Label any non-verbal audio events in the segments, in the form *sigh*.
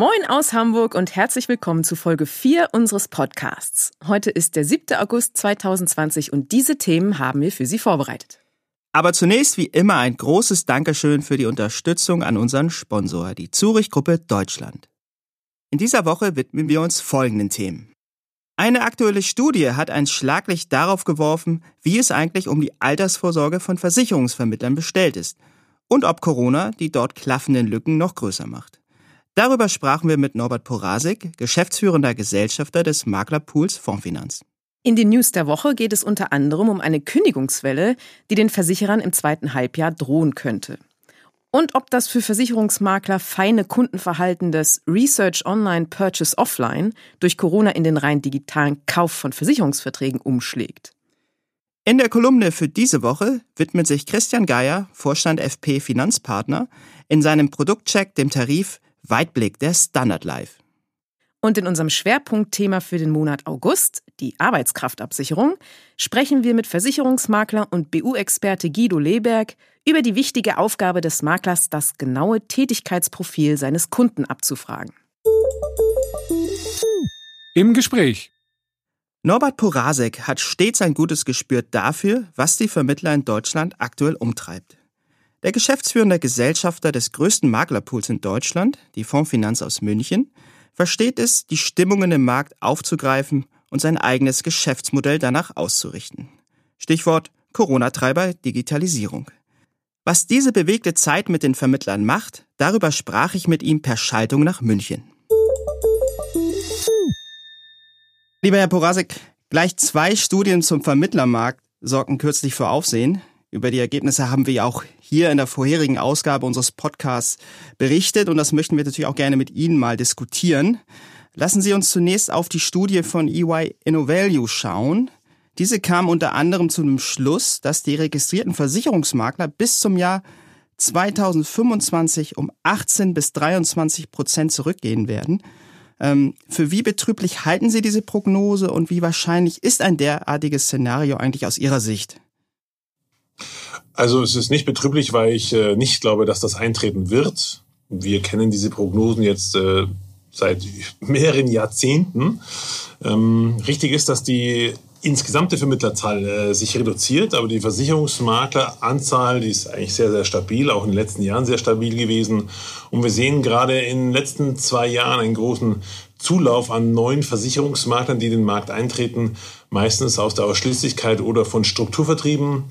Moin aus Hamburg und herzlich willkommen zu Folge 4 unseres Podcasts. Heute ist der 7. August 2020 und diese Themen haben wir für Sie vorbereitet. Aber zunächst wie immer ein großes Dankeschön für die Unterstützung an unseren Sponsor, die Zurich Gruppe Deutschland. In dieser Woche widmen wir uns folgenden Themen. Eine aktuelle Studie hat ein Schlaglicht darauf geworfen, wie es eigentlich um die Altersvorsorge von Versicherungsvermittlern bestellt ist und ob Corona die dort klaffenden Lücken noch größer macht. Darüber sprachen wir mit Norbert Porasik, geschäftsführender Gesellschafter des Maklerpools Fondsfinanz. In den News der Woche geht es unter anderem um eine Kündigungswelle, die den Versicherern im zweiten Halbjahr drohen könnte. Und ob das für Versicherungsmakler feine Kundenverhalten des Research Online Purchase Offline durch Corona in den rein digitalen Kauf von Versicherungsverträgen umschlägt. In der Kolumne für diese Woche widmet sich Christian Geier, Vorstand FP Finanzpartner, in seinem Produktcheck dem Tarif Weitblick der Standard Life. Und in unserem Schwerpunktthema für den Monat August, die Arbeitskraftabsicherung, sprechen wir mit Versicherungsmakler und BU-Experte Guido Leberg über die wichtige Aufgabe des Maklers, das genaue Tätigkeitsprofil seines Kunden abzufragen. Im Gespräch. Norbert Porasek hat stets ein gutes Gespür dafür, was die Vermittler in Deutschland aktuell umtreibt. Der geschäftsführende Gesellschafter des größten Maklerpools in Deutschland, die Fondsfinanz aus München, versteht es, die Stimmungen im Markt aufzugreifen und sein eigenes Geschäftsmodell danach auszurichten. Stichwort Corona-Treiber Digitalisierung. Was diese bewegte Zeit mit den Vermittlern macht, darüber sprach ich mit ihm per Schaltung nach München. Lieber Herr Porasek, gleich zwei Studien zum Vermittlermarkt sorgten kürzlich für Aufsehen. Über die Ergebnisse haben wir ja auch hier in der vorherigen Ausgabe unseres Podcasts berichtet und das möchten wir natürlich auch gerne mit Ihnen mal diskutieren. Lassen Sie uns zunächst auf die Studie von EY InnoValue schauen. Diese kam unter anderem zu dem Schluss, dass die registrierten Versicherungsmakler bis zum Jahr 2025 um 18 bis 23 Prozent zurückgehen werden. Ähm, für wie betrüblich halten Sie diese Prognose und wie wahrscheinlich ist ein derartiges Szenario eigentlich aus Ihrer Sicht? Also es ist nicht betrüblich, weil ich äh, nicht glaube, dass das eintreten wird. Wir kennen diese Prognosen jetzt äh, seit *laughs* mehreren Jahrzehnten. Ähm, richtig ist, dass die insgesamte Vermittlerzahl äh, sich reduziert, aber die Versicherungsmakleranzahl, die ist eigentlich sehr, sehr stabil, auch in den letzten Jahren sehr stabil gewesen. Und wir sehen gerade in den letzten zwei Jahren einen großen Zulauf an neuen Versicherungsmaklern, die in den Markt eintreten, meistens aus der Ausschließlichkeit oder von Strukturvertrieben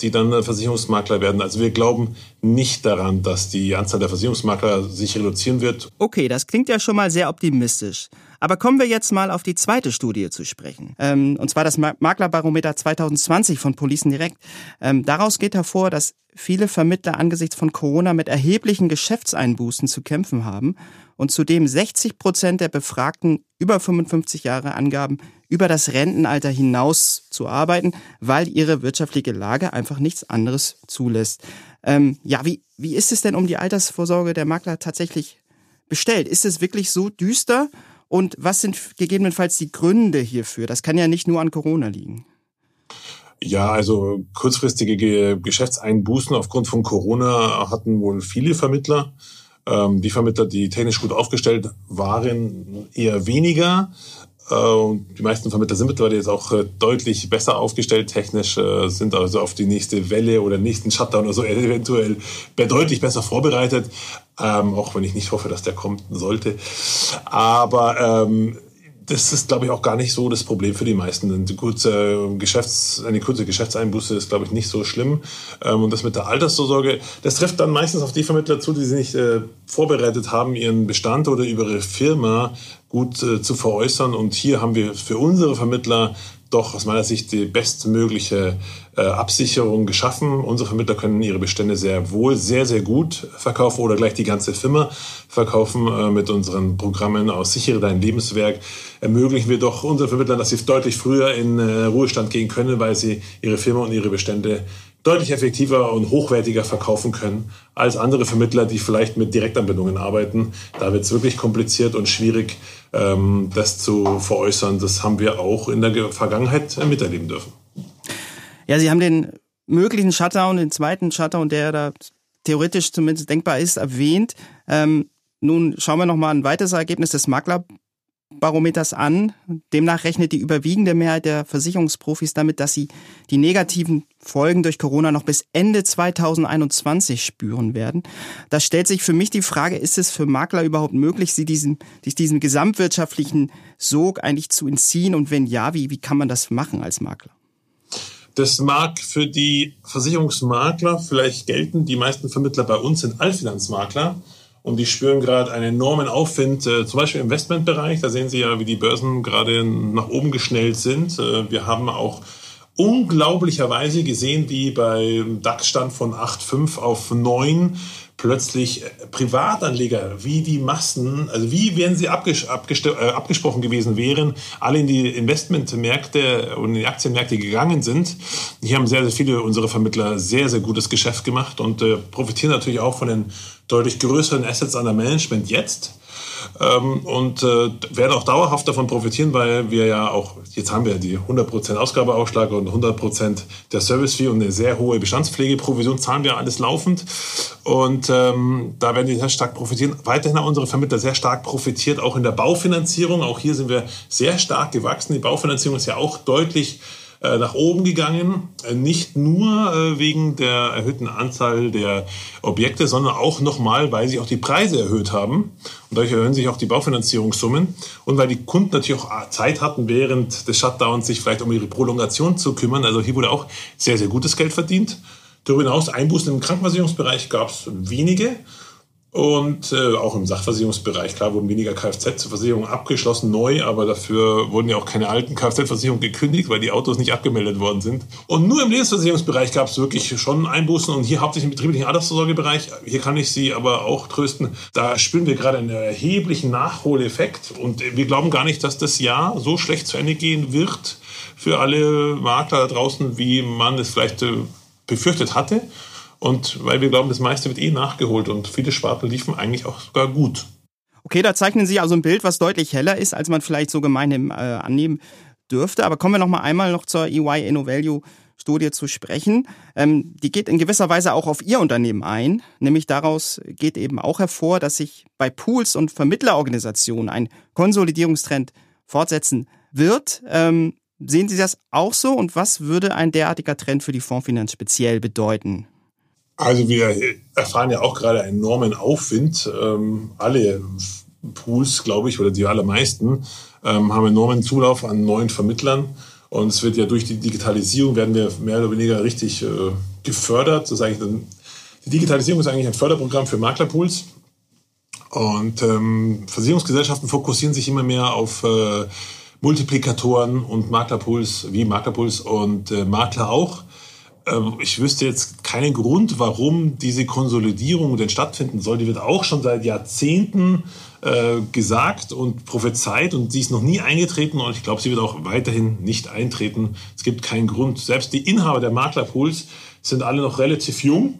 die dann Versicherungsmakler werden. Also wir glauben nicht daran, dass die Anzahl der Versicherungsmakler sich reduzieren wird. Okay, das klingt ja schon mal sehr optimistisch. Aber kommen wir jetzt mal auf die zweite Studie zu sprechen. Ähm, und zwar das Maklerbarometer 2020 von Policen Direkt. Ähm, daraus geht hervor, dass viele Vermittler angesichts von Corona mit erheblichen Geschäftseinbußen zu kämpfen haben und zudem 60 Prozent der Befragten über 55 Jahre angaben, über das Rentenalter hinaus zu arbeiten, weil ihre wirtschaftliche Lage einfach nichts anderes zulässt. Ähm, ja, wie, wie ist es denn um die Altersvorsorge der Makler tatsächlich bestellt? Ist es wirklich so düster? Und was sind gegebenenfalls die Gründe hierfür? Das kann ja nicht nur an Corona liegen. Ja, also kurzfristige Geschäftseinbußen aufgrund von Corona hatten wohl viele Vermittler. Ähm, die Vermittler, die technisch gut aufgestellt waren, eher weniger. Äh, und die meisten Vermittler sind mittlerweile jetzt auch äh, deutlich besser aufgestellt technisch, äh, sind also auf die nächste Welle oder nächsten Shutdown oder so *laughs* eventuell deutlich besser vorbereitet. Ähm, auch wenn ich nicht hoffe, dass der kommen sollte. Aber ähm, das ist, glaube ich, auch gar nicht so das Problem für die meisten. Eine kurze, Geschäfts-, eine kurze Geschäftseinbuße ist, glaube ich, nicht so schlimm. Ähm, und das mit der Altersvorsorge, das trifft dann meistens auf die Vermittler zu, die sich nicht äh, vorbereitet haben, ihren Bestand oder ihre Firma gut äh, zu veräußern. Und hier haben wir für unsere Vermittler doch aus meiner Sicht die bestmögliche äh, Absicherung geschaffen. Unsere Vermittler können ihre Bestände sehr wohl, sehr, sehr gut verkaufen oder gleich die ganze Firma verkaufen. Äh, mit unseren Programmen aus Sichere dein Lebenswerk ermöglichen wir doch unseren Vermittlern, dass sie deutlich früher in äh, Ruhestand gehen können, weil sie ihre Firma und ihre Bestände deutlich effektiver und hochwertiger verkaufen können als andere Vermittler, die vielleicht mit Direktanbindungen arbeiten. Da wird es wirklich kompliziert und schwierig, ähm, das zu veräußern. Das haben wir auch in der Vergangenheit miterleben dürfen. Ja, Sie haben den möglichen Shutdown, den zweiten Shutdown, der da theoretisch zumindest denkbar ist, erwähnt. Ähm, nun schauen wir nochmal ein weiteres Ergebnis des Makler Barometers an. Demnach rechnet die überwiegende Mehrheit der Versicherungsprofis damit, dass sie die negativen Folgen durch Corona noch bis Ende 2021 spüren werden. Da stellt sich für mich die Frage, ist es für Makler überhaupt möglich, sie diesen, sich diesen gesamtwirtschaftlichen Sog eigentlich zu entziehen? Und wenn ja, wie, wie kann man das machen als Makler? Das mag für die Versicherungsmakler vielleicht gelten. Die meisten Vermittler bei uns sind Allfinanzmakler. Und die spüren gerade einen enormen Aufwind, äh, zum Beispiel im Investmentbereich. Da sehen Sie ja, wie die Börsen gerade nach oben geschnellt sind. Äh, wir haben auch unglaublicherweise gesehen, wie beim DAX-Stand von 8,5 auf 9 plötzlich äh, Privatanleger, wie die Massen, also wie wären sie abges äh, abgesprochen gewesen wären, alle in die Investmentmärkte und in die Aktienmärkte gegangen sind. Hier haben sehr, sehr viele unserer Vermittler sehr, sehr gutes Geschäft gemacht und äh, profitieren natürlich auch von den deutlich größeren Assets under Management jetzt ähm, und äh, werden auch dauerhaft davon profitieren, weil wir ja auch, jetzt haben wir die 100% Ausgabeausschlag und 100% der Service-Fee und eine sehr hohe Bestandspflegeprovision, zahlen wir alles laufend und ähm, da werden die sehr stark profitieren. Weiterhin haben unsere Vermittler sehr stark profitiert, auch in der Baufinanzierung. Auch hier sind wir sehr stark gewachsen. Die Baufinanzierung ist ja auch deutlich nach oben gegangen. Äh, nicht nur äh, wegen der erhöhten Anzahl der Objekte, sondern auch nochmal, weil sich auch die Preise erhöht haben. Und dadurch erhöhen sich auch die Baufinanzierungssummen. Und weil die Kunden natürlich auch Zeit hatten, während des Shutdowns sich vielleicht um ihre Prolongation zu kümmern. Also hier wurde auch sehr, sehr gutes Geld verdient. Darüber hinaus Einbußen im Krankenversicherungsbereich gab es wenige. Und äh, auch im Sachversicherungsbereich, klar, wurden weniger Kfz-Versicherungen abgeschlossen, neu, aber dafür wurden ja auch keine alten Kfz-Versicherungen gekündigt, weil die Autos nicht abgemeldet worden sind. Und nur im Lebensversicherungsbereich gab es wirklich schon Einbußen und hier hauptsächlich im betrieblichen Altersvorsorgebereich. Hier kann ich Sie aber auch trösten, da spüren wir gerade einen erheblichen Nachholeffekt und wir glauben gar nicht, dass das Jahr so schlecht zu Ende gehen wird für alle Makler da draußen, wie man es vielleicht äh, befürchtet hatte. Und weil wir glauben, das meiste wird eh nachgeholt und viele Sparten liefen eigentlich auch sogar gut. Okay, da zeichnen Sie also ein Bild, was deutlich heller ist, als man vielleicht so gemeinhin äh, annehmen dürfte. Aber kommen wir noch mal einmal noch zur EY InnoValue Studie zu sprechen. Ähm, die geht in gewisser Weise auch auf Ihr Unternehmen ein. Nämlich daraus geht eben auch hervor, dass sich bei Pools und Vermittlerorganisationen ein Konsolidierungstrend fortsetzen wird. Ähm, sehen Sie das auch so? Und was würde ein derartiger Trend für die Fondsfinanz speziell bedeuten? Also wir erfahren ja auch gerade einen enormen Aufwind. Ähm, alle Pools, glaube ich, oder die allermeisten, ähm, haben enormen Zulauf an neuen Vermittlern. Und es wird ja durch die Digitalisierung werden wir mehr oder weniger richtig äh, gefördert. Das ist ein, die Digitalisierung ist eigentlich ein Förderprogramm für Maklerpools. Und ähm, Versicherungsgesellschaften fokussieren sich immer mehr auf äh, Multiplikatoren und Maklerpools, wie Maklerpools und äh, Makler auch. Ähm, ich wüsste jetzt keinen Grund, warum diese Konsolidierung denn stattfinden soll. Die wird auch schon seit Jahrzehnten äh, gesagt und prophezeit und sie ist noch nie eingetreten und ich glaube, sie wird auch weiterhin nicht eintreten. Es gibt keinen Grund. Selbst die Inhaber der Maklerpools sind alle noch relativ jung.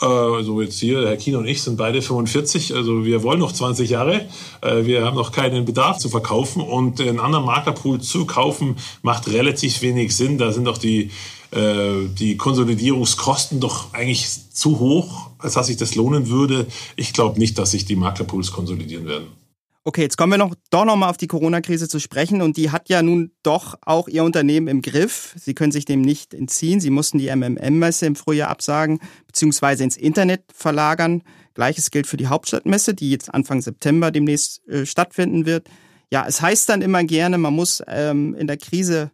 Äh, also jetzt hier, Herr Kino und ich sind beide 45, also wir wollen noch 20 Jahre. Äh, wir haben noch keinen Bedarf zu verkaufen und einen anderen Maklerpool zu kaufen macht relativ wenig Sinn. Da sind auch die äh, die Konsolidierungskosten doch eigentlich zu hoch, als dass sich das lohnen würde. Ich glaube nicht, dass sich die Maklerpools konsolidieren werden. Okay, jetzt kommen wir noch doch noch mal auf die Corona-Krise zu sprechen und die hat ja nun doch auch ihr Unternehmen im Griff. Sie können sich dem nicht entziehen. Sie mussten die MMM-Messe im Frühjahr absagen beziehungsweise ins Internet verlagern. Gleiches gilt für die Hauptstadtmesse, die jetzt Anfang September demnächst äh, stattfinden wird. Ja, es heißt dann immer gerne, man muss ähm, in der Krise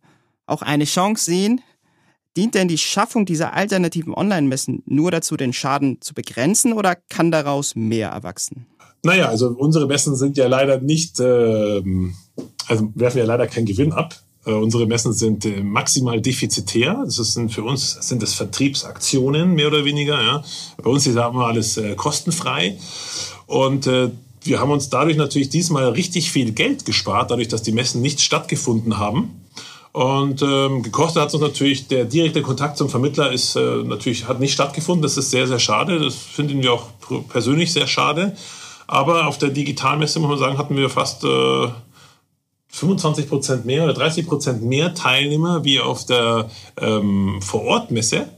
auch eine Chance sehen. Dient denn die Schaffung dieser alternativen Online-Messen nur dazu, den Schaden zu begrenzen oder kann daraus mehr erwachsen? Naja, also unsere Messen sind ja leider nicht, äh, also werfen ja leider keinen Gewinn ab. Äh, unsere Messen sind äh, maximal defizitär. Das sind für uns sind das Vertriebsaktionen mehr oder weniger. Ja. Bei uns ist ja immer alles äh, kostenfrei und äh, wir haben uns dadurch natürlich diesmal richtig viel Geld gespart, dadurch, dass die Messen nicht stattgefunden haben. Und ähm, gekostet hat es uns natürlich, der direkte Kontakt zum Vermittler ist äh, natürlich, hat nicht stattgefunden. Das ist sehr, sehr schade. Das finden wir auch persönlich sehr schade. Aber auf der Digitalmesse, muss man sagen, hatten wir fast äh, 25 Prozent mehr oder 30 Prozent mehr Teilnehmer wie auf der ähm, Vorortmesse.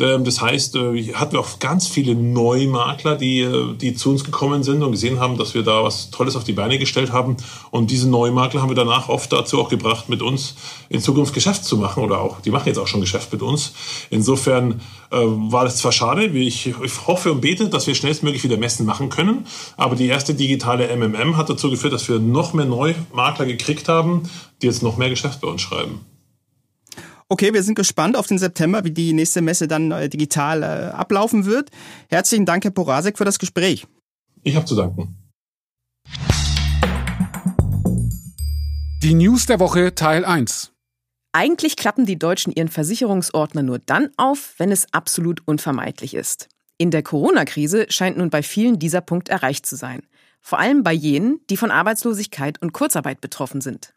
Ähm, das heißt, äh, hatten wir auch ganz viele Neumakler, die, äh, die zu uns gekommen sind und gesehen haben, dass wir da was Tolles auf die Beine gestellt haben. Und diese Neumakler haben wir danach oft dazu auch gebracht, mit uns in Zukunft Geschäft zu machen oder auch, die machen jetzt auch schon Geschäft mit uns. Insofern äh, war das zwar schade, ich, ich hoffe und bete, dass wir schnellstmöglich wieder Messen machen können, aber die erste digitale MMM hat dazu geführt, dass wir noch mehr Neumakler gekriegt haben, die jetzt noch mehr Geschäft bei uns schreiben. Okay, wir sind gespannt auf den September, wie die nächste Messe dann äh, digital äh, ablaufen wird. Herzlichen Dank, Herr Porasek, für das Gespräch. Ich habe zu danken. Die News der Woche Teil 1. Eigentlich klappen die Deutschen ihren Versicherungsordner nur dann auf, wenn es absolut unvermeidlich ist. In der Corona-Krise scheint nun bei vielen dieser Punkt erreicht zu sein. Vor allem bei jenen, die von Arbeitslosigkeit und Kurzarbeit betroffen sind.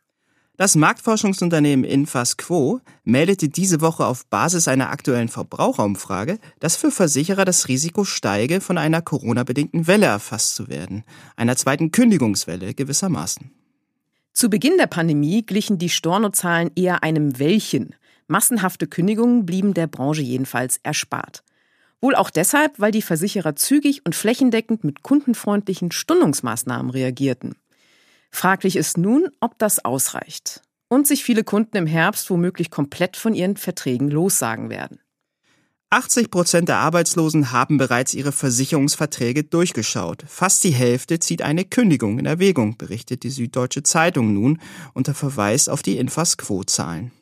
Das Marktforschungsunternehmen Infasquo meldete diese Woche auf Basis einer aktuellen Verbraucherumfrage, dass für Versicherer das Risiko steige, von einer Corona-bedingten Welle erfasst zu werden, einer zweiten Kündigungswelle gewissermaßen. Zu Beginn der Pandemie glichen die Stornozahlen eher einem Wellchen. Massenhafte Kündigungen blieben der Branche jedenfalls erspart. Wohl auch deshalb, weil die Versicherer zügig und flächendeckend mit kundenfreundlichen Stundungsmaßnahmen reagierten. Fraglich ist nun, ob das ausreicht und sich viele Kunden im Herbst womöglich komplett von ihren Verträgen lossagen werden. 80 Prozent der Arbeitslosen haben bereits ihre Versicherungsverträge durchgeschaut. Fast die Hälfte zieht eine Kündigung in Erwägung, berichtet die Süddeutsche Zeitung nun unter Verweis auf die Infasquo-Zahlen.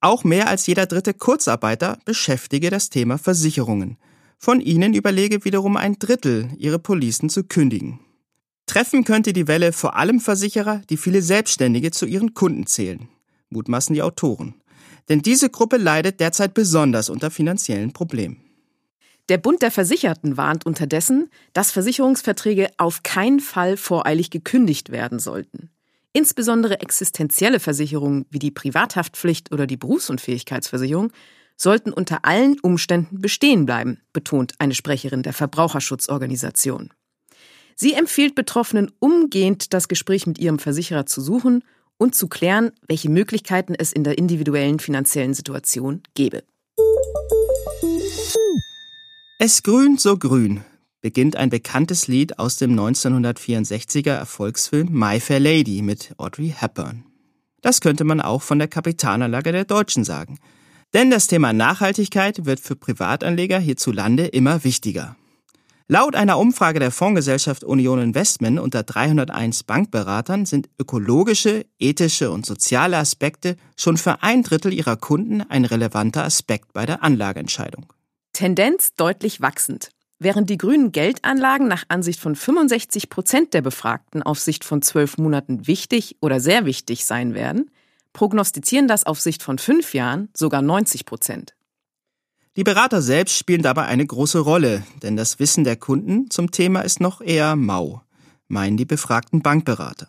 Auch mehr als jeder dritte Kurzarbeiter beschäftige das Thema Versicherungen. Von ihnen überlege wiederum ein Drittel, ihre Policen zu kündigen. Treffen könnte die Welle vor allem Versicherer, die viele Selbstständige zu ihren Kunden zählen, mutmaßen die Autoren. Denn diese Gruppe leidet derzeit besonders unter finanziellen Problemen. Der Bund der Versicherten warnt unterdessen, dass Versicherungsverträge auf keinen Fall voreilig gekündigt werden sollten. Insbesondere existenzielle Versicherungen wie die Privathaftpflicht oder die Berufsunfähigkeitsversicherung sollten unter allen Umständen bestehen bleiben, betont eine Sprecherin der Verbraucherschutzorganisation. Sie empfiehlt Betroffenen umgehend das Gespräch mit ihrem Versicherer zu suchen und zu klären, welche Möglichkeiten es in der individuellen finanziellen Situation gäbe. Es grünt so grün beginnt ein bekanntes Lied aus dem 1964er Erfolgsfilm My Fair Lady mit Audrey Hepburn. Das könnte man auch von der Kapitalanlage der Deutschen sagen. Denn das Thema Nachhaltigkeit wird für Privatanleger hierzulande immer wichtiger. Laut einer Umfrage der Fondsgesellschaft Union Investment unter 301 Bankberatern sind ökologische, ethische und soziale Aspekte schon für ein Drittel ihrer Kunden ein relevanter Aspekt bei der Anlageentscheidung. Tendenz deutlich wachsend. Während die grünen Geldanlagen nach Ansicht von 65 Prozent der Befragten auf Sicht von zwölf Monaten wichtig oder sehr wichtig sein werden, prognostizieren das auf Sicht von fünf Jahren sogar 90 Prozent. Die Berater selbst spielen dabei eine große Rolle, denn das Wissen der Kunden zum Thema ist noch eher mau, meinen die befragten Bankberater.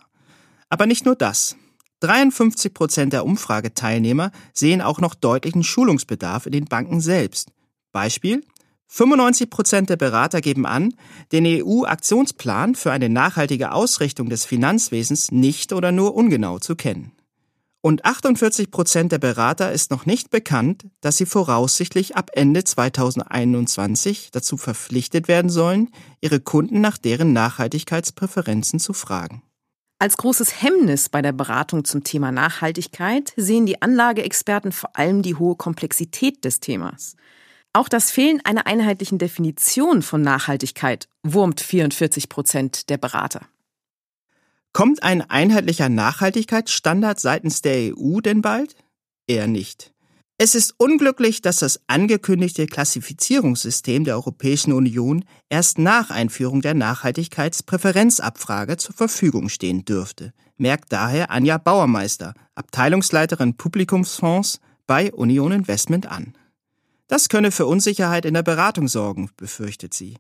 Aber nicht nur das. 53 Prozent der Umfrageteilnehmer sehen auch noch deutlichen Schulungsbedarf in den Banken selbst. Beispiel 95 Prozent der Berater geben an, den EU-Aktionsplan für eine nachhaltige Ausrichtung des Finanzwesens nicht oder nur ungenau zu kennen. Und 48 Prozent der Berater ist noch nicht bekannt, dass sie voraussichtlich ab Ende 2021 dazu verpflichtet werden sollen, ihre Kunden nach deren Nachhaltigkeitspräferenzen zu fragen. Als großes Hemmnis bei der Beratung zum Thema Nachhaltigkeit sehen die Anlageexperten vor allem die hohe Komplexität des Themas. Auch das Fehlen einer einheitlichen Definition von Nachhaltigkeit wurmt 44 Prozent der Berater. Kommt ein einheitlicher Nachhaltigkeitsstandard seitens der EU denn bald? Eher nicht. Es ist unglücklich, dass das angekündigte Klassifizierungssystem der Europäischen Union erst nach Einführung der Nachhaltigkeitspräferenzabfrage zur Verfügung stehen dürfte, merkt daher Anja Bauermeister, Abteilungsleiterin Publikumsfonds bei Union Investment an. Das könne für Unsicherheit in der Beratung sorgen, befürchtet sie.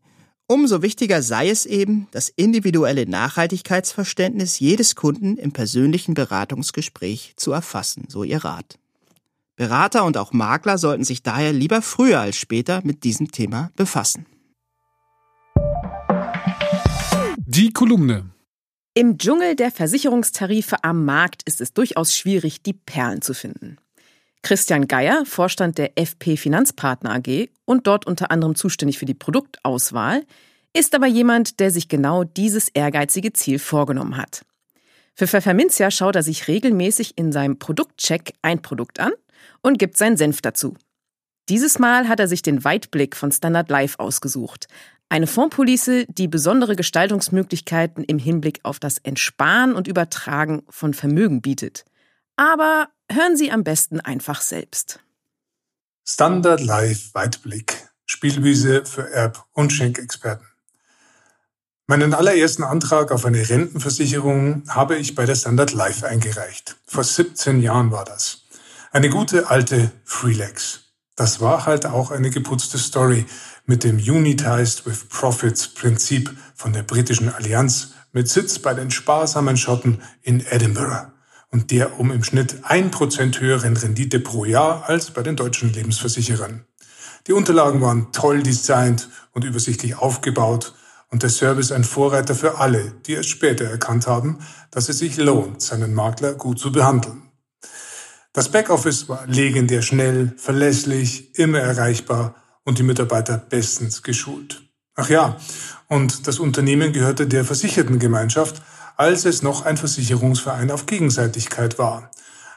Umso wichtiger sei es eben, das individuelle Nachhaltigkeitsverständnis jedes Kunden im persönlichen Beratungsgespräch zu erfassen, so ihr Rat. Berater und auch Makler sollten sich daher lieber früher als später mit diesem Thema befassen. Die Kolumne. Im Dschungel der Versicherungstarife am Markt ist es durchaus schwierig, die Perlen zu finden. Christian Geier, Vorstand der FP Finanzpartner AG und dort unter anderem zuständig für die Produktauswahl, ist aber jemand, der sich genau dieses ehrgeizige Ziel vorgenommen hat. Für Pfefferminzia schaut er sich regelmäßig in seinem Produktcheck ein Produkt an und gibt seinen Senf dazu. Dieses Mal hat er sich den Weitblick von Standard Life ausgesucht. Eine Fondspolice, die besondere Gestaltungsmöglichkeiten im Hinblick auf das Entsparen und Übertragen von Vermögen bietet. Aber hören Sie am besten einfach selbst. Standard Life Weitblick. Spielwiese für Erb- und Schenkexperten. Meinen allerersten Antrag auf eine Rentenversicherung habe ich bei der Standard Life eingereicht. Vor 17 Jahren war das. Eine gute alte Freelex. Das war halt auch eine geputzte Story mit dem Unitized with Profits Prinzip von der britischen Allianz mit Sitz bei den sparsamen Schotten in Edinburgh und der um im Schnitt ein Prozent höheren Rendite pro Jahr als bei den deutschen Lebensversicherern. Die Unterlagen waren toll designt und übersichtlich aufgebaut und der Service ein Vorreiter für alle, die es später erkannt haben, dass es sich lohnt, seinen Makler gut zu behandeln. Das Backoffice war legendär schnell, verlässlich, immer erreichbar und die Mitarbeiter bestens geschult. Ach ja, und das Unternehmen gehörte der Versichertengemeinschaft, als es noch ein Versicherungsverein auf Gegenseitigkeit war.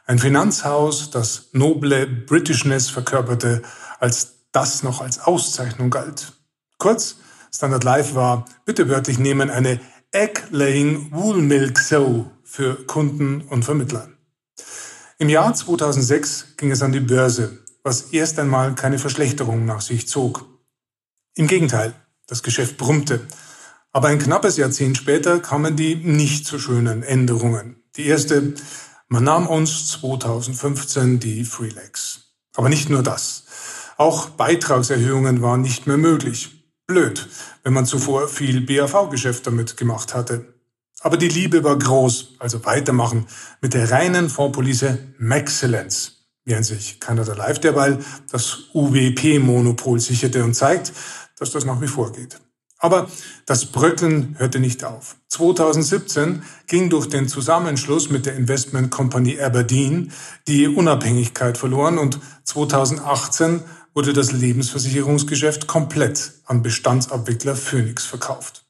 Ein Finanzhaus, das noble Britishness verkörperte, als das noch als Auszeichnung galt. Kurz, Standard Life war, bitte wörtlich nehmen, eine Egg-Laying Wool Milk Sow für Kunden und Vermittler. Im Jahr 2006 ging es an die Börse, was erst einmal keine Verschlechterung nach sich zog. Im Gegenteil, das Geschäft brummte. Aber ein knappes Jahrzehnt später kamen die nicht so schönen Änderungen. Die erste, man nahm uns 2015 die Freelax. Aber nicht nur das. Auch Beitragserhöhungen waren nicht mehr möglich. Blöd, wenn man zuvor viel BAV-Geschäft damit gemacht hatte. Aber die Liebe war groß, also weitermachen mit der reinen Fondspolice Maxcellence, während sich Canada Life derweil das UWP-Monopol sicherte und zeigt, dass das nach wie vor geht. Aber das Bröckeln hörte nicht auf. 2017 ging durch den Zusammenschluss mit der Investment Company Aberdeen die Unabhängigkeit verloren und 2018 wurde das Lebensversicherungsgeschäft komplett an Bestandsabwickler Phoenix verkauft.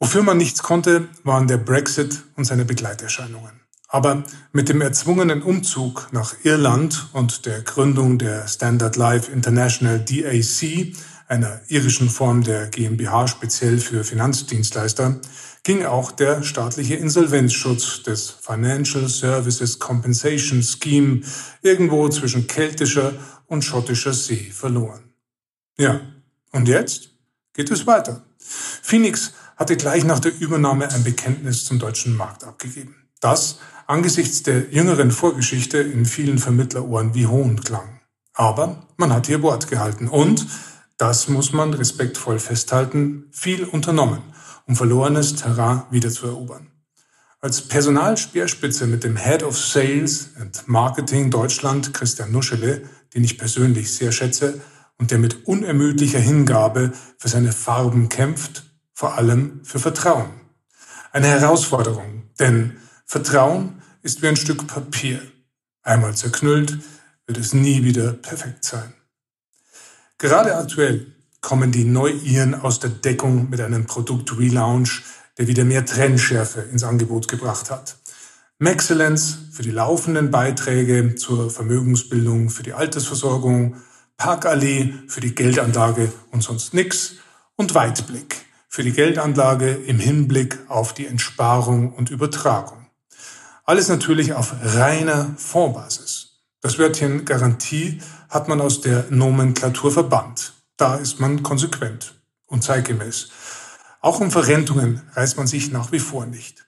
Wofür man nichts konnte, waren der Brexit und seine Begleiterscheinungen. Aber mit dem erzwungenen Umzug nach Irland und der Gründung der Standard Life International DAC, einer irischen Form der GmbH speziell für Finanzdienstleister, ging auch der staatliche Insolvenzschutz des Financial Services Compensation Scheme irgendwo zwischen keltischer und schottischer See verloren. Ja, und jetzt geht es weiter. Phoenix hatte gleich nach der Übernahme ein Bekenntnis zum deutschen Markt abgegeben. Das angesichts der jüngeren Vorgeschichte in vielen Vermittlerohren wie Hohn klang. Aber man hat ihr Wort gehalten und, das muss man respektvoll festhalten, viel unternommen, um verlorenes Terrain wiederzuerobern. Als Personalspeerspitze mit dem Head of Sales and Marketing Deutschland, Christian Nuschele, den ich persönlich sehr schätze und der mit unermüdlicher Hingabe für seine Farben kämpft, vor allem für Vertrauen. Eine Herausforderung, denn Vertrauen ist wie ein Stück Papier. Einmal zerknüllt, wird es nie wieder perfekt sein. Gerade aktuell kommen die Neu-Iren aus der Deckung mit einem Produkt-Relaunch, der wieder mehr Trennschärfe ins Angebot gebracht hat. Maxcellence für die laufenden Beiträge zur Vermögensbildung, für die Altersversorgung, Parkallee für die Geldanlage und sonst nix und Weitblick für die Geldanlage im Hinblick auf die Entsparung und Übertragung. Alles natürlich auf reiner Fondsbasis. Das Wörtchen Garantie hat man aus der Nomenklatur verbannt. Da ist man konsequent und zeitgemäß. Auch um Verrentungen reißt man sich nach wie vor nicht.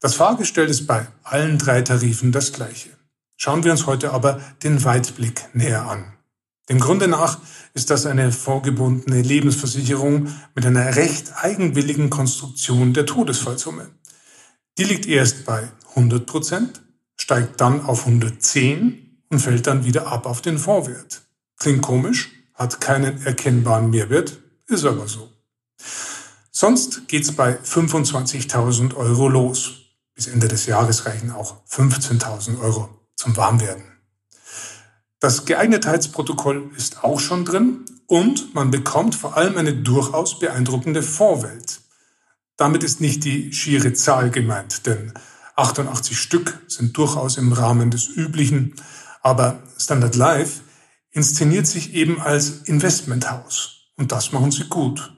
Das Fahrgestell ist bei allen drei Tarifen das gleiche. Schauen wir uns heute aber den Weitblick näher an. Dem Grunde nach ist das eine vorgebundene Lebensversicherung mit einer recht eigenwilligen Konstruktion der Todesfallsumme. Die liegt erst bei 100 Prozent, steigt dann auf 110 und fällt dann wieder ab auf den Vorwert. Klingt komisch, hat keinen erkennbaren Mehrwert, ist aber so. Sonst geht's bei 25.000 Euro los. Bis Ende des Jahres reichen auch 15.000 Euro zum Warmwerden. Das Geeignetheitsprotokoll ist auch schon drin und man bekommt vor allem eine durchaus beeindruckende Vorwelt. Damit ist nicht die schiere Zahl gemeint, denn 88 Stück sind durchaus im Rahmen des Üblichen, aber Standard Life inszeniert sich eben als Investmenthaus und das machen sie gut.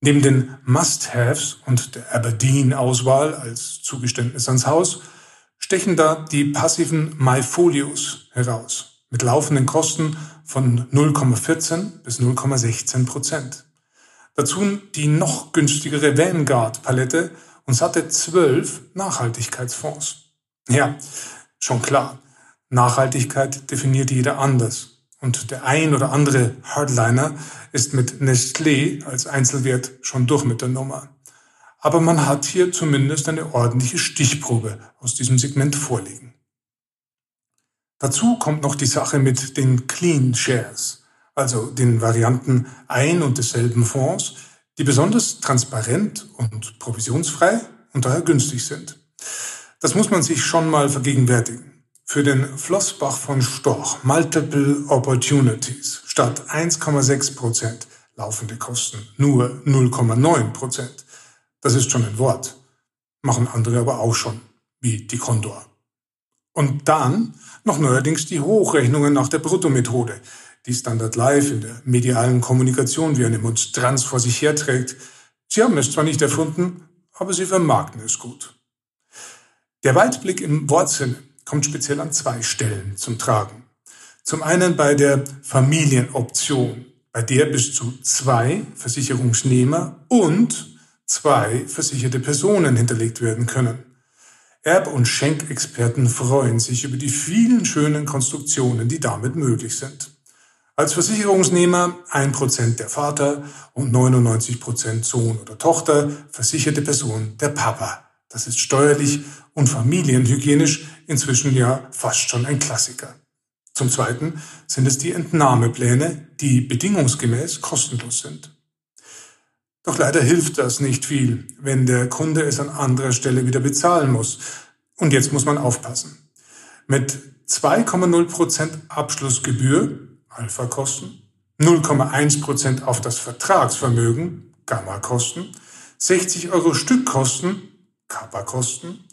Neben den Must-Haves und der Aberdeen-Auswahl als Zugeständnis ans Haus stechen da die passiven MyFolios heraus mit laufenden Kosten von 0,14 bis 0,16 Prozent. Dazu die noch günstigere Vanguard-Palette und satte zwölf Nachhaltigkeitsfonds. Ja, schon klar. Nachhaltigkeit definiert jeder anders. Und der ein oder andere Hardliner ist mit Nestlé als Einzelwert schon durch mit der Nummer. Aber man hat hier zumindest eine ordentliche Stichprobe aus diesem Segment vorliegen. Dazu kommt noch die Sache mit den Clean Shares, also den Varianten ein und desselben Fonds, die besonders transparent und provisionsfrei und daher günstig sind. Das muss man sich schon mal vergegenwärtigen. Für den Flossbach von Storch Multiple Opportunities statt 1,6 Prozent laufende Kosten nur 0,9 Prozent. Das ist schon ein Wort. Machen andere aber auch schon, wie die Condor. Und dann noch neuerdings die Hochrechnungen nach der Bruttomethode, die Standard Life in der medialen Kommunikation wie eine Monstranz vor sich herträgt. Sie haben es zwar nicht erfunden, aber sie vermarkten es gut. Der Weitblick im Wortsinne kommt speziell an zwei Stellen zum Tragen. Zum einen bei der Familienoption, bei der bis zu zwei Versicherungsnehmer und zwei versicherte Personen hinterlegt werden können. Erb- und Schenkexperten freuen sich über die vielen schönen Konstruktionen, die damit möglich sind. Als Versicherungsnehmer 1% der Vater und 99% Sohn oder Tochter, versicherte Person der Papa. Das ist steuerlich und familienhygienisch inzwischen ja fast schon ein Klassiker. Zum Zweiten sind es die Entnahmepläne, die bedingungsgemäß kostenlos sind. Doch leider hilft das nicht viel, wenn der Kunde es an anderer Stelle wieder bezahlen muss. Und jetzt muss man aufpassen. Mit 2,0% Abschlussgebühr, Alpha-Kosten, 0,1% auf das Vertragsvermögen, Gamma-Kosten, 60 Euro Stückkosten, Kappa-Kosten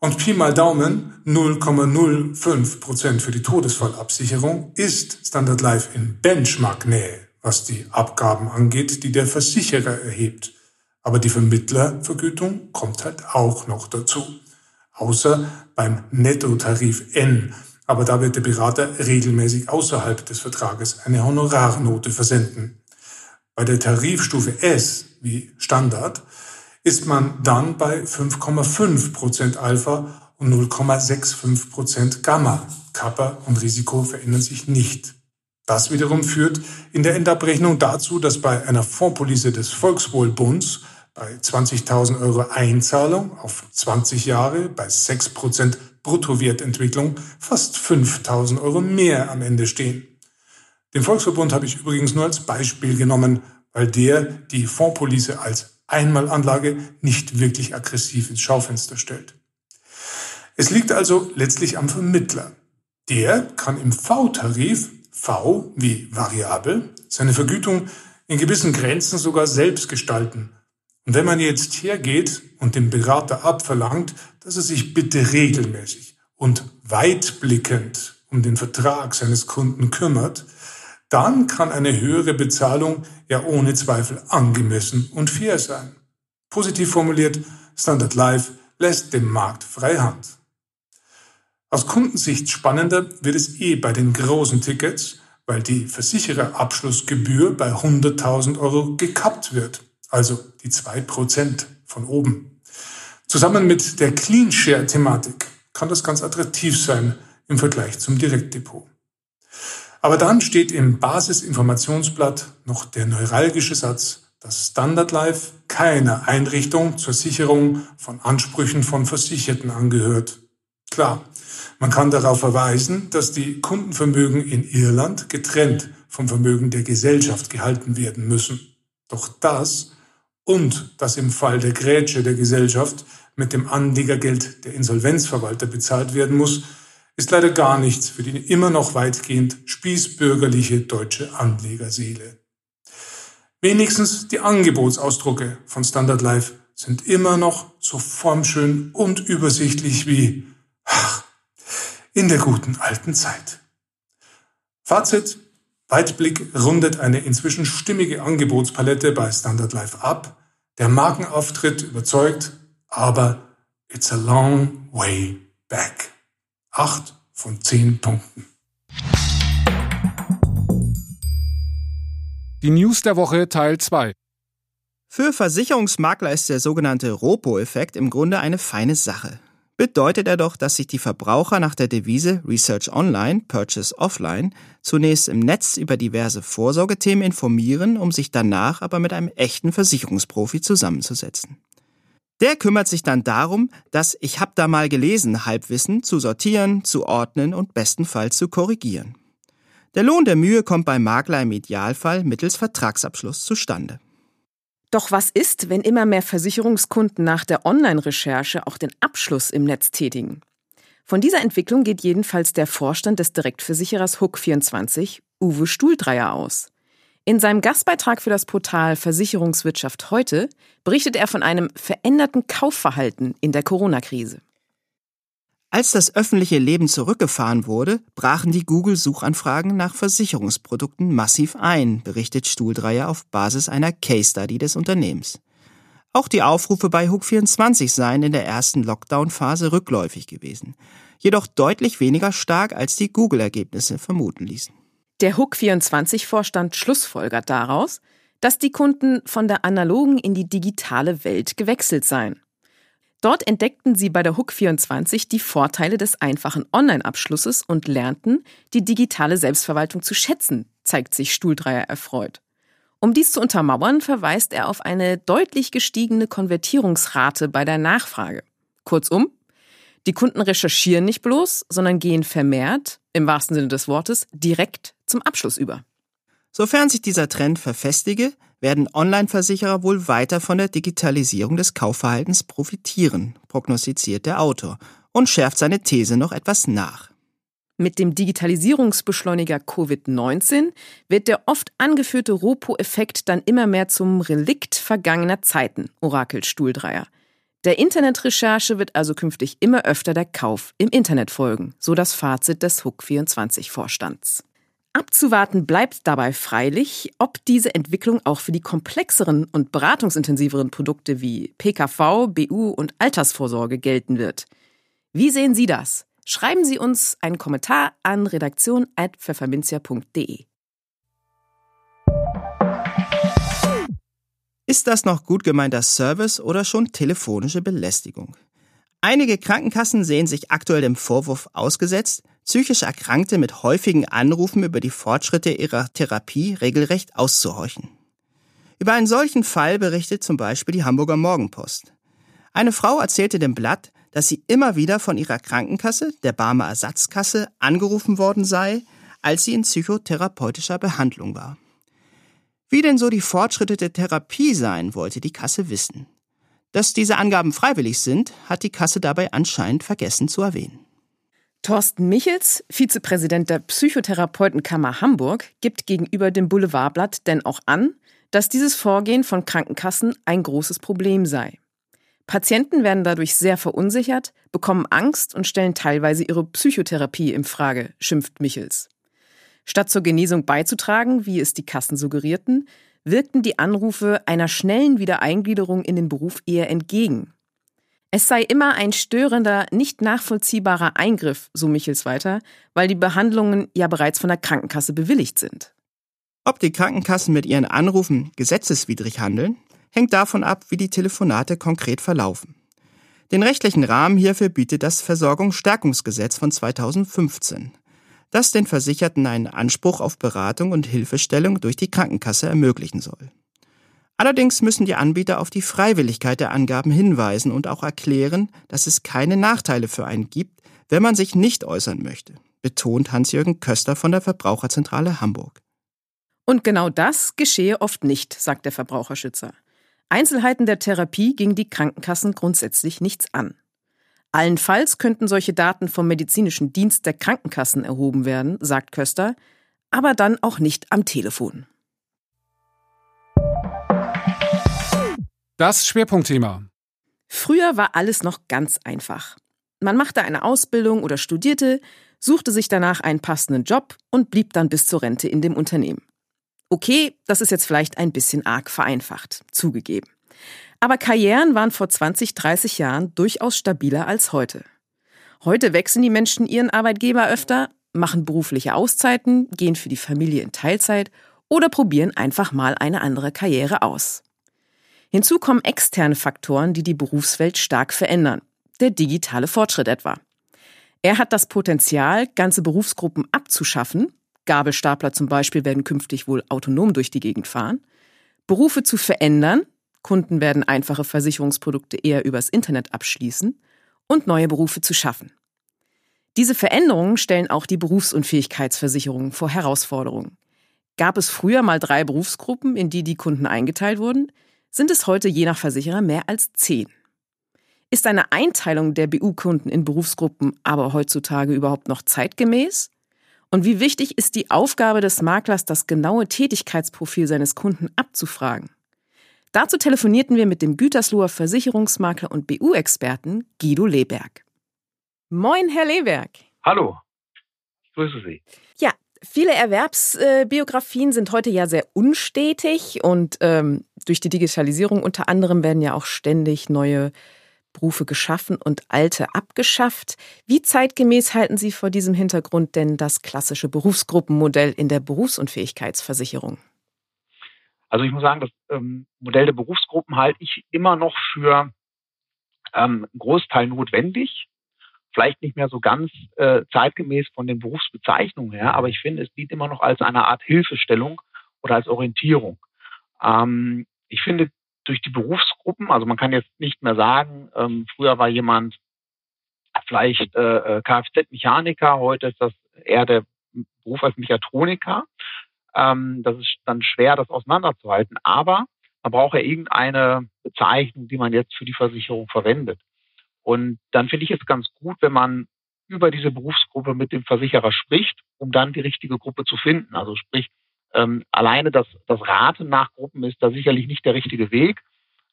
und Pi mal Daumen 0,05 Prozent für die Todesfallabsicherung ist Standard Life in Benchmark-Nähe, was die Abgaben angeht, die der Versicherer erhebt. Aber die Vermittlervergütung kommt halt auch noch dazu. Außer beim Nettotarif N. Aber da wird der Berater regelmäßig außerhalb des Vertrages eine Honorarnote versenden. Bei der Tarifstufe S wie Standard ist man dann bei 5,5% Alpha und 0,65% Gamma. Kappa und Risiko verändern sich nicht. Das wiederum führt in der Endabrechnung dazu, dass bei einer Fondspolice des Volkswohlbunds bei 20.000 Euro Einzahlung auf 20 Jahre bei 6% Bruttowertentwicklung fast 5.000 Euro mehr am Ende stehen. Den Volksverbund habe ich übrigens nur als Beispiel genommen, weil der die Fondspolice als Einmalanlage nicht wirklich aggressiv ins Schaufenster stellt. Es liegt also letztlich am Vermittler. Der kann im V-Tarif, V wie variabel, seine Vergütung in gewissen Grenzen sogar selbst gestalten. Und wenn man jetzt hergeht und dem Berater abverlangt, dass er sich bitte regelmäßig und weitblickend um den Vertrag seines Kunden kümmert, dann kann eine höhere Bezahlung ja ohne Zweifel angemessen und fair sein. Positiv formuliert, Standard Life lässt dem Markt freie Hand. Aus Kundensicht spannender wird es eh bei den großen Tickets, weil die Versichererabschlussgebühr bei 100.000 Euro gekappt wird, also die 2% von oben. Zusammen mit der Clean Share Thematik kann das ganz attraktiv sein im Vergleich zum Direktdepot. Aber dann steht im Basisinformationsblatt noch der neuralgische Satz, dass Standard Life keiner Einrichtung zur Sicherung von Ansprüchen von Versicherten angehört. Klar, man kann darauf verweisen, dass die Kundenvermögen in Irland getrennt vom Vermögen der Gesellschaft gehalten werden müssen. Doch das und das im Fall der Grätsche der Gesellschaft mit dem Anlegergeld der Insolvenzverwalter bezahlt werden muss, ist leider gar nichts für die immer noch weitgehend spießbürgerliche deutsche Anlegerseele. Wenigstens die Angebotsausdrucke von Standard Life sind immer noch so formschön und übersichtlich wie ach, in der guten alten Zeit. Fazit. Weitblick rundet eine inzwischen stimmige Angebotspalette bei Standard Life ab. Der Markenauftritt überzeugt, aber it's a long way back. Acht von zehn Punkten. Die News der Woche Teil 2. Für Versicherungsmakler ist der sogenannte Ropo-Effekt im Grunde eine feine Sache. Bedeutet er doch, dass sich die Verbraucher nach der Devise Research Online, Purchase Offline zunächst im Netz über diverse Vorsorgethemen informieren, um sich danach aber mit einem echten Versicherungsprofi zusammenzusetzen. Der kümmert sich dann darum, das Ich hab da mal gelesen Halbwissen zu sortieren, zu ordnen und bestenfalls zu korrigieren. Der Lohn der Mühe kommt beim Makler im Idealfall mittels Vertragsabschluss zustande. Doch was ist, wenn immer mehr Versicherungskunden nach der Online-Recherche auch den Abschluss im Netz tätigen? Von dieser Entwicklung geht jedenfalls der Vorstand des Direktversicherers Hook24, Uwe Stuhldreier, aus. In seinem Gastbeitrag für das Portal Versicherungswirtschaft heute berichtet er von einem veränderten Kaufverhalten in der Corona-Krise. Als das öffentliche Leben zurückgefahren wurde, brachen die Google-Suchanfragen nach Versicherungsprodukten massiv ein, berichtet Stuhldreier auf Basis einer Case-Study des Unternehmens. Auch die Aufrufe bei Hook24 seien in der ersten Lockdown-Phase rückläufig gewesen, jedoch deutlich weniger stark als die Google-Ergebnisse vermuten ließen. Der Hook24-Vorstand schlussfolgert daraus, dass die Kunden von der analogen in die digitale Welt gewechselt seien. Dort entdeckten sie bei der Hook24 die Vorteile des einfachen Online-Abschlusses und lernten, die digitale Selbstverwaltung zu schätzen, zeigt sich Stuhldreier erfreut. Um dies zu untermauern, verweist er auf eine deutlich gestiegene Konvertierungsrate bei der Nachfrage. Kurzum, die Kunden recherchieren nicht bloß, sondern gehen vermehrt, im wahrsten Sinne des Wortes, direkt zum Abschluss über. Sofern sich dieser Trend verfestige, werden Online-Versicherer wohl weiter von der Digitalisierung des Kaufverhaltens profitieren, prognostiziert der Autor und schärft seine These noch etwas nach. Mit dem Digitalisierungsbeschleuniger Covid-19 wird der oft angeführte Ropo-Effekt dann immer mehr zum Relikt vergangener Zeiten, orakelt Stuhldreier. Der Internetrecherche wird also künftig immer öfter der Kauf im Internet folgen, so das Fazit des Hook24-Vorstands. Abzuwarten bleibt dabei freilich, ob diese Entwicklung auch für die komplexeren und beratungsintensiveren Produkte wie PKV, BU und Altersvorsorge gelten wird. Wie sehen Sie das? Schreiben Sie uns einen Kommentar an redaktion.pfefferminzia.de. Ist das noch gut gemeinter Service oder schon telefonische Belästigung? Einige Krankenkassen sehen sich aktuell dem Vorwurf ausgesetzt, psychisch Erkrankte mit häufigen Anrufen über die Fortschritte ihrer Therapie regelrecht auszuhorchen. Über einen solchen Fall berichtet zum Beispiel die Hamburger Morgenpost. Eine Frau erzählte dem Blatt, dass sie immer wieder von ihrer Krankenkasse, der Barmer Ersatzkasse, angerufen worden sei, als sie in psychotherapeutischer Behandlung war. Wie denn so die Fortschritte der Therapie seien, wollte die Kasse wissen. Dass diese Angaben freiwillig sind, hat die Kasse dabei anscheinend vergessen zu erwähnen. Thorsten Michels, Vizepräsident der Psychotherapeutenkammer Hamburg, gibt gegenüber dem Boulevardblatt denn auch an, dass dieses Vorgehen von Krankenkassen ein großes Problem sei. Patienten werden dadurch sehr verunsichert, bekommen Angst und stellen teilweise ihre Psychotherapie in Frage, schimpft Michels. Statt zur Genesung beizutragen, wie es die Kassen suggerierten, wirkten die Anrufe einer schnellen Wiedereingliederung in den Beruf eher entgegen. Es sei immer ein störender, nicht nachvollziehbarer Eingriff, so Michels weiter, weil die Behandlungen ja bereits von der Krankenkasse bewilligt sind. Ob die Krankenkassen mit ihren Anrufen gesetzeswidrig handeln, hängt davon ab, wie die Telefonate konkret verlaufen. Den rechtlichen Rahmen hierfür bietet das Versorgungsstärkungsgesetz von 2015, das den Versicherten einen Anspruch auf Beratung und Hilfestellung durch die Krankenkasse ermöglichen soll. Allerdings müssen die Anbieter auf die Freiwilligkeit der Angaben hinweisen und auch erklären, dass es keine Nachteile für einen gibt, wenn man sich nicht äußern möchte, betont Hans-Jürgen Köster von der Verbraucherzentrale Hamburg. Und genau das geschehe oft nicht, sagt der Verbraucherschützer. Einzelheiten der Therapie gingen die Krankenkassen grundsätzlich nichts an. Allenfalls könnten solche Daten vom medizinischen Dienst der Krankenkassen erhoben werden, sagt Köster, aber dann auch nicht am Telefon. Das Schwerpunktthema. Früher war alles noch ganz einfach. Man machte eine Ausbildung oder studierte, suchte sich danach einen passenden Job und blieb dann bis zur Rente in dem Unternehmen. Okay, das ist jetzt vielleicht ein bisschen arg vereinfacht, zugegeben. Aber Karrieren waren vor 20, 30 Jahren durchaus stabiler als heute. Heute wechseln die Menschen ihren Arbeitgeber öfter, machen berufliche Auszeiten, gehen für die Familie in Teilzeit oder probieren einfach mal eine andere Karriere aus. Hinzu kommen externe Faktoren, die die Berufswelt stark verändern. Der digitale Fortschritt etwa. Er hat das Potenzial, ganze Berufsgruppen abzuschaffen. Gabelstapler zum Beispiel werden künftig wohl autonom durch die Gegend fahren. Berufe zu verändern. Kunden werden einfache Versicherungsprodukte eher übers Internet abschließen. Und neue Berufe zu schaffen. Diese Veränderungen stellen auch die Berufsunfähigkeitsversicherungen vor Herausforderungen. Gab es früher mal drei Berufsgruppen, in die die Kunden eingeteilt wurden, sind es heute je nach Versicherer mehr als zehn. Ist eine Einteilung der BU-Kunden in Berufsgruppen aber heutzutage überhaupt noch zeitgemäß? Und wie wichtig ist die Aufgabe des Maklers, das genaue Tätigkeitsprofil seines Kunden abzufragen? Dazu telefonierten wir mit dem Gütersloher Versicherungsmakler und BU-Experten Guido Leberg. Moin, Herr Leberg. Hallo, ich grüße Sie. Ja, viele Erwerbsbiografien sind heute ja sehr unstetig und ähm, durch die Digitalisierung unter anderem werden ja auch ständig neue Berufe geschaffen und alte abgeschafft. Wie zeitgemäß halten Sie vor diesem Hintergrund denn das klassische Berufsgruppenmodell in der Berufsunfähigkeitsversicherung? Also ich muss sagen, das ähm, Modell der Berufsgruppen halte ich immer noch für ähm, Großteil notwendig. Vielleicht nicht mehr so ganz äh, zeitgemäß von den Berufsbezeichnungen her, aber ich finde, es dient immer noch als eine Art Hilfestellung oder als Orientierung. Ähm, ich finde, durch die Berufsgruppen, also man kann jetzt nicht mehr sagen, ähm, früher war jemand vielleicht äh, äh Kfz-Mechaniker, heute ist das eher der Beruf als Mechatroniker. Ähm, das ist dann schwer, das auseinanderzuhalten. Aber man braucht ja irgendeine Bezeichnung, die man jetzt für die Versicherung verwendet. Und dann finde ich es ganz gut, wenn man über diese Berufsgruppe mit dem Versicherer spricht, um dann die richtige Gruppe zu finden. Also sprich, ähm, alleine das, das Raten nach Gruppen ist da sicherlich nicht der richtige Weg.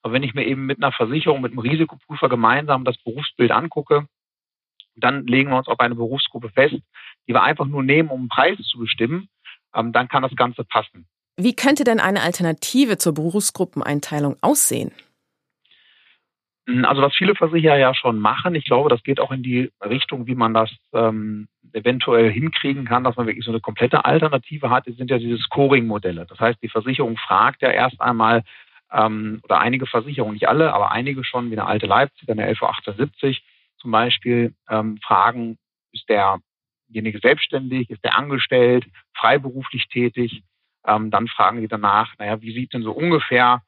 Aber wenn ich mir eben mit einer Versicherung, mit einem Risikoprüfer gemeinsam das Berufsbild angucke, dann legen wir uns auf eine Berufsgruppe fest, die wir einfach nur nehmen, um einen Preis zu bestimmen, ähm, dann kann das Ganze passen. Wie könnte denn eine Alternative zur Berufsgruppeneinteilung aussehen? Also was viele Versicherer ja schon machen, ich glaube, das geht auch in die Richtung, wie man das ähm, eventuell hinkriegen kann, dass man wirklich so eine komplette Alternative hat, sind ja diese Scoring-Modelle. Das heißt, die Versicherung fragt ja erst einmal, ähm, oder einige Versicherungen, nicht alle, aber einige schon, wie eine alte Leipzig, eine 1178 zum Beispiel, ähm, fragen, ist derjenige selbstständig, ist der angestellt, freiberuflich tätig? Ähm, dann fragen die danach, naja, wie sieht denn so ungefähr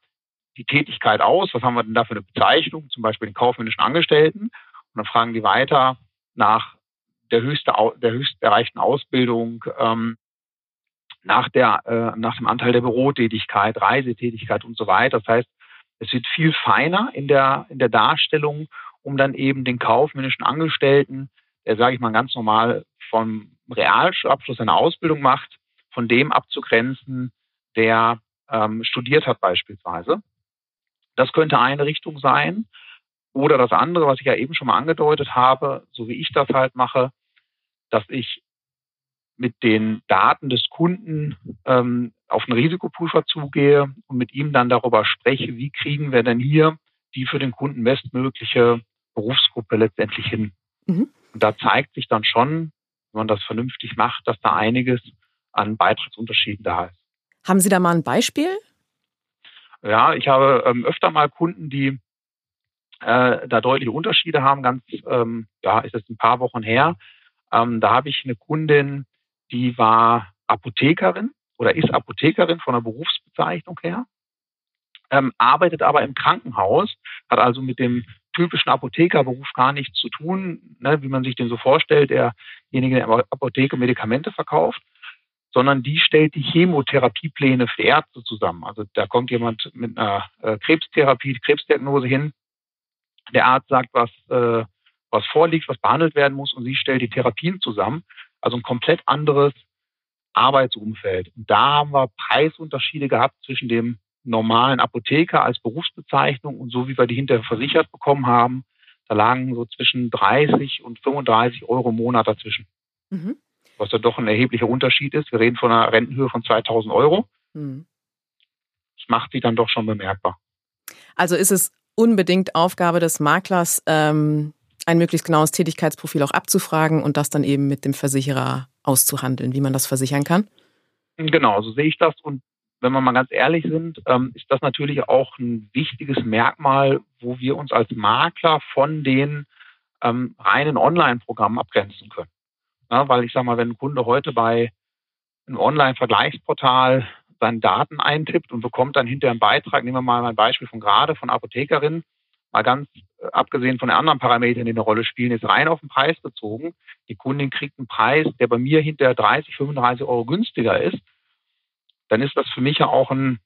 die Tätigkeit aus? Was haben wir denn da für eine Bezeichnung? Zum Beispiel den kaufmännischen Angestellten. Und dann fragen die weiter nach der höchste, der höchst erreichten Ausbildung, ähm, nach der, äh, nach dem Anteil der Bürotätigkeit, Reisetätigkeit und so weiter. Das heißt, es wird viel feiner in der, in der Darstellung, um dann eben den kaufmännischen Angestellten, der, sage ich mal, ganz normal vom Realabschluss einer Ausbildung macht, von dem abzugrenzen, der ähm, studiert hat beispielsweise. Das könnte eine Richtung sein. Oder das andere, was ich ja eben schon mal angedeutet habe, so wie ich das halt mache, dass ich mit den Daten des Kunden ähm, auf einen Risikoprüfer zugehe und mit ihm dann darüber spreche, wie kriegen wir denn hier die für den Kunden bestmögliche Berufsgruppe letztendlich hin. Mhm. Und da zeigt sich dann schon, wenn man das vernünftig macht, dass da einiges an Beitragsunterschieden da ist. Haben Sie da mal ein Beispiel? Ja, ich habe ähm, öfter mal Kunden, die äh, da deutliche Unterschiede haben. Ganz, ähm, ja, ist jetzt ein paar Wochen her. Ähm, da habe ich eine Kundin, die war Apothekerin oder ist Apothekerin von der Berufsbezeichnung her, ähm, arbeitet aber im Krankenhaus, hat also mit dem typischen Apothekerberuf gar nichts zu tun, ne, wie man sich den so vorstellt, derjenige, der in der Apotheke Medikamente verkauft, sondern die stellt die Chemotherapiepläne für Ärzte zusammen. Also da kommt jemand mit einer äh, Krebstherapie, Krebsdiagnose hin, der Arzt sagt, was, äh, was vorliegt, was behandelt werden muss und sie stellt die Therapien zusammen. Also ein komplett anderes Arbeitsumfeld. Und da haben wir Preisunterschiede gehabt zwischen dem normalen Apotheker als Berufsbezeichnung und so wie wir die hinterher versichert bekommen haben, da lagen so zwischen 30 und 35 Euro im Monat dazwischen. Mhm. Was ja doch ein erheblicher Unterschied ist. Wir reden von einer Rentenhöhe von 2000 Euro. Mhm. Das macht sich dann doch schon bemerkbar. Also ist es unbedingt Aufgabe des Maklers, ähm, ein möglichst genaues Tätigkeitsprofil auch abzufragen und das dann eben mit dem Versicherer auszuhandeln, wie man das versichern kann? Genau, so sehe ich das. Und wenn wir mal ganz ehrlich sind, ähm, ist das natürlich auch ein wichtiges Merkmal, wo wir uns als Makler von den ähm, reinen Online-Programmen abgrenzen können. Ja, weil ich sage mal, wenn ein Kunde heute bei einem Online-Vergleichsportal seine Daten eintippt und bekommt dann hinterher einen Beitrag, nehmen wir mal ein Beispiel von gerade, von Apothekerin, mal ganz äh, abgesehen von den anderen Parametern, die eine Rolle spielen, ist rein auf den Preis bezogen. Die Kundin kriegt einen Preis, der bei mir hinterher 30, 35 Euro günstiger ist dann ist das für mich ja auch ein,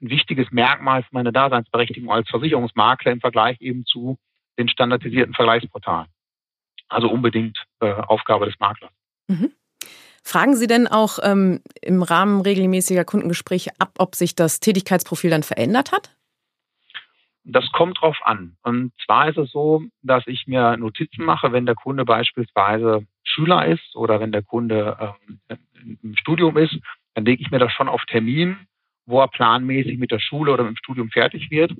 ein wichtiges Merkmal für meine Daseinsberechtigung als Versicherungsmakler im Vergleich eben zu den standardisierten Vergleichsportalen. Also unbedingt äh, Aufgabe des Maklers. Mhm. Fragen Sie denn auch ähm, im Rahmen regelmäßiger Kundengespräche ab, ob sich das Tätigkeitsprofil dann verändert hat? Das kommt drauf an. Und zwar ist es so, dass ich mir Notizen mache, wenn der Kunde beispielsweise Schüler ist oder wenn der Kunde ähm, im Studium ist dann lege ich mir das schon auf Termin, wo er planmäßig mit der Schule oder mit dem Studium fertig wird,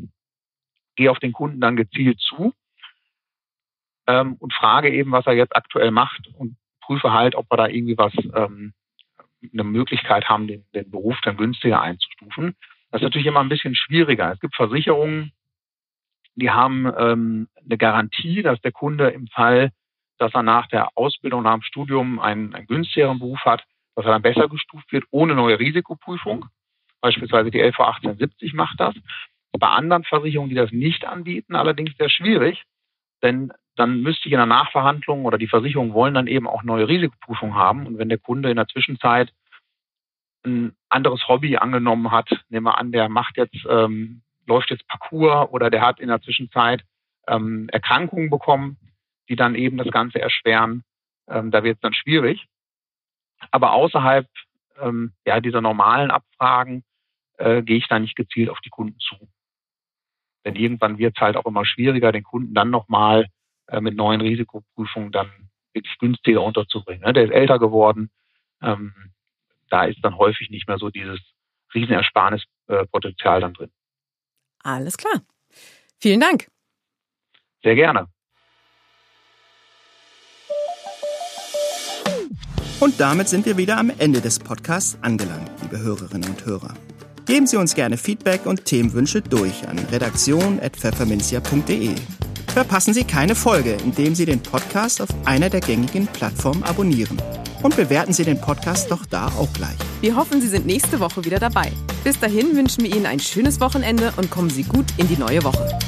gehe auf den Kunden dann gezielt zu ähm, und frage eben, was er jetzt aktuell macht und prüfe halt, ob wir da irgendwie was, ähm, eine Möglichkeit haben, den, den Beruf dann günstiger einzustufen. Das ist natürlich immer ein bisschen schwieriger. Es gibt Versicherungen, die haben ähm, eine Garantie, dass der Kunde im Fall, dass er nach der Ausbildung, nach dem Studium einen, einen günstigeren Beruf hat, dass er dann besser gestuft wird ohne neue Risikoprüfung. Beispielsweise die LV 1870 macht das. Bei anderen Versicherungen, die das nicht anbieten, allerdings sehr schwierig, denn dann müsste ich in der Nachverhandlung oder die Versicherungen wollen dann eben auch neue Risikoprüfungen haben. Und wenn der Kunde in der Zwischenzeit ein anderes Hobby angenommen hat, nehmen wir an, der macht jetzt, ähm, läuft jetzt Parcours oder der hat in der Zwischenzeit ähm, Erkrankungen bekommen, die dann eben das Ganze erschweren, ähm, da wird es dann schwierig. Aber außerhalb ähm, ja, dieser normalen Abfragen äh, gehe ich da nicht gezielt auf die Kunden zu. Denn irgendwann wird es halt auch immer schwieriger, den Kunden dann nochmal äh, mit neuen Risikoprüfungen dann wirklich günstiger unterzubringen. Ne? Der ist älter geworden. Ähm, da ist dann häufig nicht mehr so dieses Riesenersparnispotenzial dann drin. Alles klar. Vielen Dank. Sehr gerne. Und damit sind wir wieder am Ende des Podcasts angelangt, liebe Hörerinnen und Hörer. Geben Sie uns gerne Feedback und Themenwünsche durch an redaktion.pfefferminzia.de. Verpassen Sie keine Folge, indem Sie den Podcast auf einer der gängigen Plattformen abonnieren. Und bewerten Sie den Podcast doch da auch gleich. Wir hoffen, Sie sind nächste Woche wieder dabei. Bis dahin wünschen wir Ihnen ein schönes Wochenende und kommen Sie gut in die neue Woche.